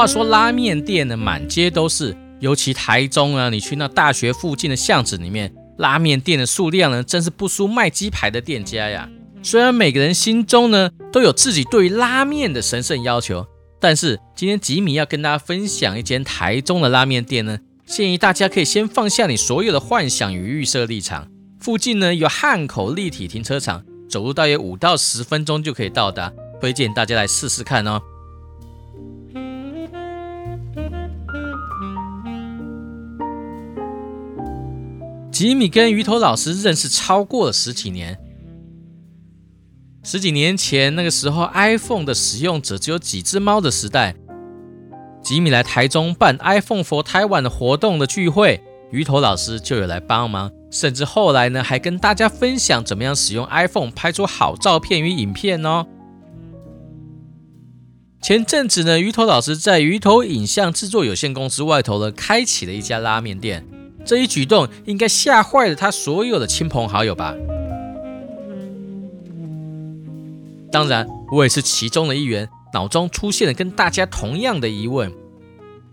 话说拉面店呢，满街都是，尤其台中啊，你去那大学附近的巷子里面，拉面店的数量呢，真是不输卖鸡排的店家呀。虽然每个人心中呢，都有自己对于拉面的神圣要求，但是今天吉米要跟大家分享一间台中的拉面店呢，建议大家可以先放下你所有的幻想与预设立场。附近呢有汉口立体停车场，走路大约五到十分钟就可以到达，推荐大家来试试看哦。吉米跟鱼头老师认识超过了十几年，十几年前那个时候，iPhone 的使用者只有几只猫的时代。吉米来台中办 iPhone for Taiwan 的活动的聚会，鱼头老师就有来帮忙。甚至后来呢，还跟大家分享怎么样使用 iPhone 拍出好照片与影片哦。前阵子呢，鱼头老师在鱼头影像制作有限公司外头呢，开启了一家拉面店。这一举动应该吓坏了他所有的亲朋好友吧？当然，我也是其中的一员，脑中出现了跟大家同样的疑问：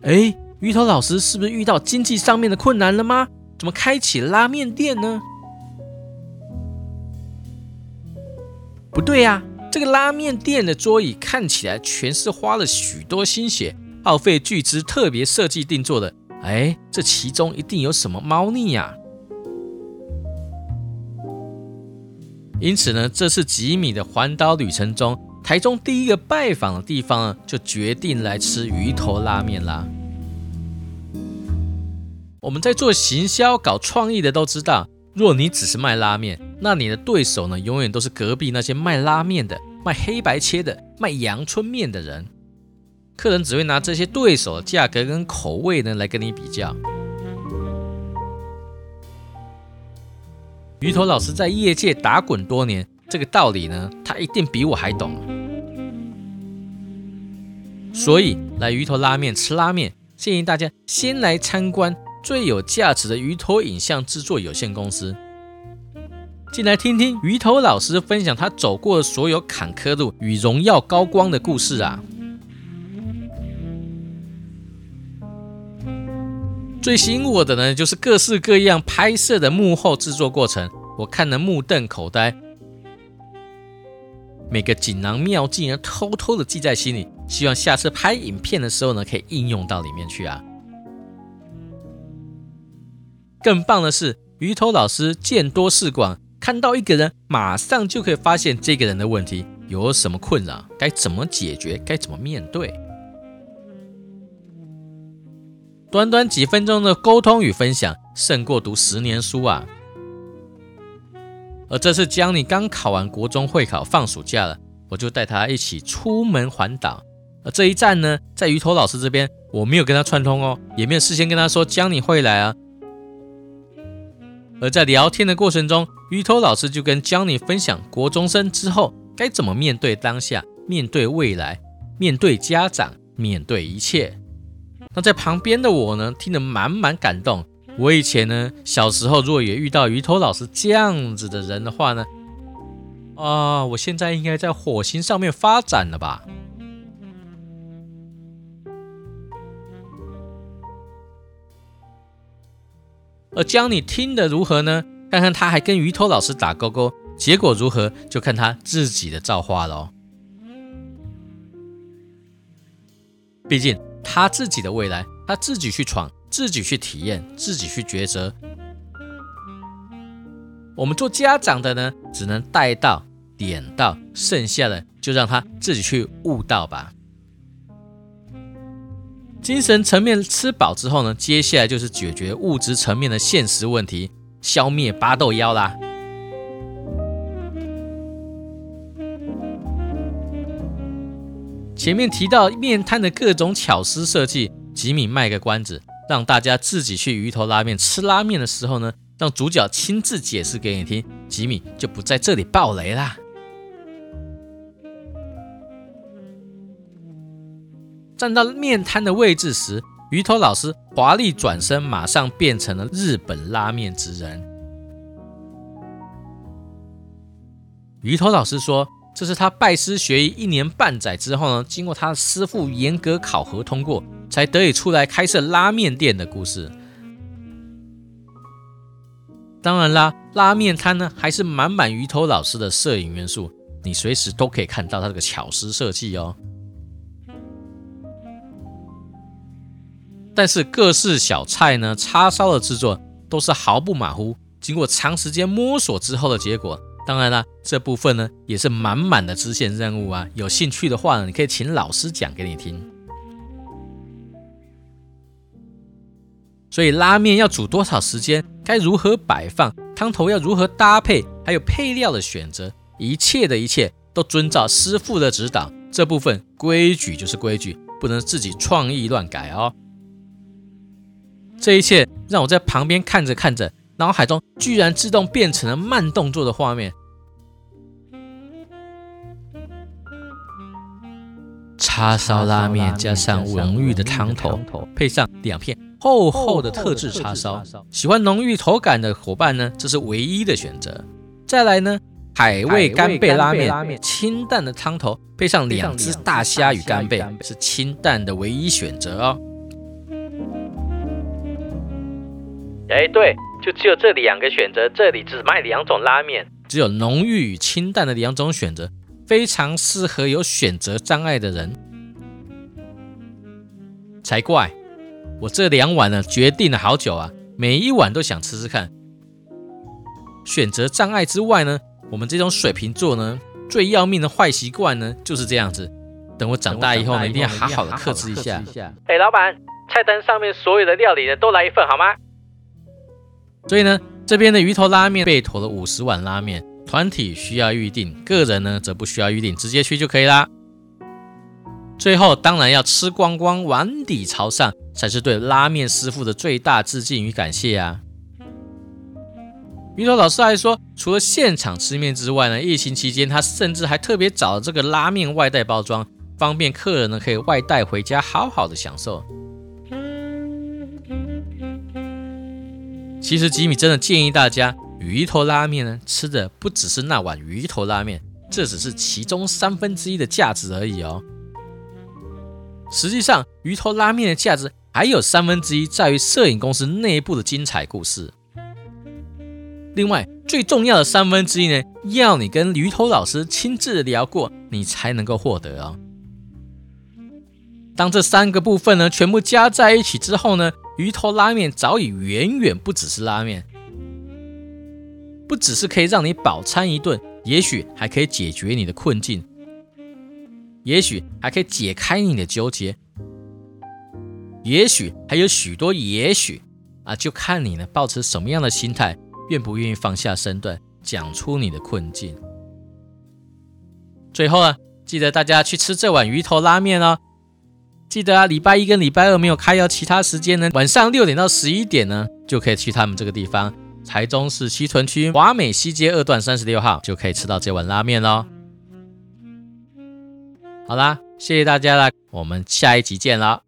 哎，鱼头老师是不是遇到经济上面的困难了吗？怎么开启拉面店呢？不对呀，这个拉面店的桌椅看起来全是花了许多心血、耗费巨资特别设计定做的。哎，这其中一定有什么猫腻呀！因此呢，这次吉米的环岛旅程中，台中第一个拜访的地方呢，就决定来吃鱼头拉面啦。我们在做行销、搞创意的都知道，若你只是卖拉面，那你的对手呢，永远都是隔壁那些卖拉面的、卖黑白切的、卖阳春面的人。客人只会拿这些对手的价格跟口味呢来跟你比较。鱼头老师在业界打滚多年，这个道理呢，他一定比我还懂。所以来鱼头拉面吃拉面，建议大家先来参观。最有价值的鱼头影像制作有限公司，进来听听鱼头老师分享他走过的所有坎坷路与荣耀高光的故事啊！最吸引我的呢，就是各式各样拍摄的幕后制作过程，我看得目瞪口呆，每个锦囊妙计呢，偷偷的记在心里，希望下次拍影片的时候呢，可以应用到里面去啊！更棒的是，鱼头老师见多识广，看到一个人，马上就可以发现这个人的问题有什么困扰，该怎么解决，该怎么面对。短短几分钟的沟通与分享，胜过读十年书啊！而这次江你刚考完国中会考，放暑假了，我就带他一起出门环岛。而这一站呢，在鱼头老师这边，我没有跟他串通哦，也没有事先跟他说江你会来啊。而在聊天的过程中，鱼头老师就跟江妮分享国中生之后该怎么面对当下、面对未来、面对家长、面对一切。那在旁边的我呢，听得满满感动。我以前呢，小时候若也遇到鱼头老师这样子的人的话呢，啊，我现在应该在火星上面发展了吧。而将你听得如何呢？看看他还跟鱼头老师打勾勾，结果如何就看他自己的造化喽。毕竟他自己的未来，他自己去闯，自己去体验，自己去抉择。我们做家长的呢，只能带到点到，剩下的就让他自己去悟到吧。精神层面吃饱之后呢，接下来就是解决物质层面的现实问题，消灭巴豆妖啦。前面提到面摊的各种巧思设计，吉米卖个关子，让大家自己去鱼头拉面吃拉面的时候呢，让主角亲自解释给你听，吉米就不在这里爆雷啦。站到面摊的位置时，鱼头老师华丽转身，马上变成了日本拉面之人。鱼头老师说：“这是他拜师学艺一年半载之后呢，经过他的师傅严格考核通过，才得以出来开设拉面店的故事。当然啦，拉面摊呢还是满满鱼头老师的摄影元素，你随时都可以看到他这个巧思设计哦。但是各式小菜呢，叉烧的制作都是毫不马虎，经过长时间摸索之后的结果。当然啦，这部分呢也是满满的支线任务啊！有兴趣的话呢，你可以请老师讲给你听。所以拉面要煮多少时间，该如何摆放，汤头要如何搭配，还有配料的选择，一切的一切都遵照师傅的指导。这部分规矩就是规矩，不能自己创意乱改哦。这一切让我在旁边看着看着。脑海中居然自动变成了慢动作的画面，叉烧拉面加上浓郁的汤头，配上两片厚厚的特制叉烧，喜欢浓郁口感的伙伴呢，这是唯一的选择。再来呢，海味干贝拉面，清淡的汤头配上两只大虾与干贝，是清淡的唯一选择哦。哎，对。就只有这两个选择，这里只卖两种拉面，只有浓郁与清淡的两种选择，非常适合有选择障碍的人才怪。我这两碗呢，决定了好久啊，每一碗都想吃吃看。选择障碍之外呢，我们这种水瓶座呢，最要命的坏习惯呢，就是这样子。等我长大以后呢，一定要好好的克制一下。哎，老板，菜单上面所有的料理呢，都来一份好吗？所以呢，这边的鱼头拉面被妥了五十碗拉面，团体需要预定，个人呢则不需要预定，直接去就可以啦。最后当然要吃光光，碗底朝上，才是对拉面师傅的最大致敬与感谢啊。鱼头老师还说，除了现场吃面之外呢，疫情期间他甚至还特别找了这个拉面外带包装，方便客人呢可以外带回家，好好的享受。其实吉米真的建议大家，鱼头拉面呢，吃的不只是那碗鱼头拉面，这只是其中三分之一的价值而已哦。实际上，鱼头拉面的价值还有三分之一在于摄影公司内部的精彩故事。另外，最重要的三分之一呢，要你跟鱼头老师亲自聊过，你才能够获得哦。当这三个部分呢，全部加在一起之后呢？鱼头拉面早已远远不只是拉面，不只是可以让你饱餐一顿，也许还可以解决你的困境，也许还可以解开你的纠结，也许还有许多也许啊，就看你呢，保持什么样的心态，愿不愿意放下身段，讲出你的困境。最后啊，记得大家去吃这碗鱼头拉面哦。记得啊，礼拜一跟礼拜二没有开药，其他时间呢，晚上六点到十一点呢，就可以去他们这个地方，台中市西屯区华美西街二段三十六号，就可以吃到这碗拉面喽。好啦，谢谢大家啦，我们下一集见啦。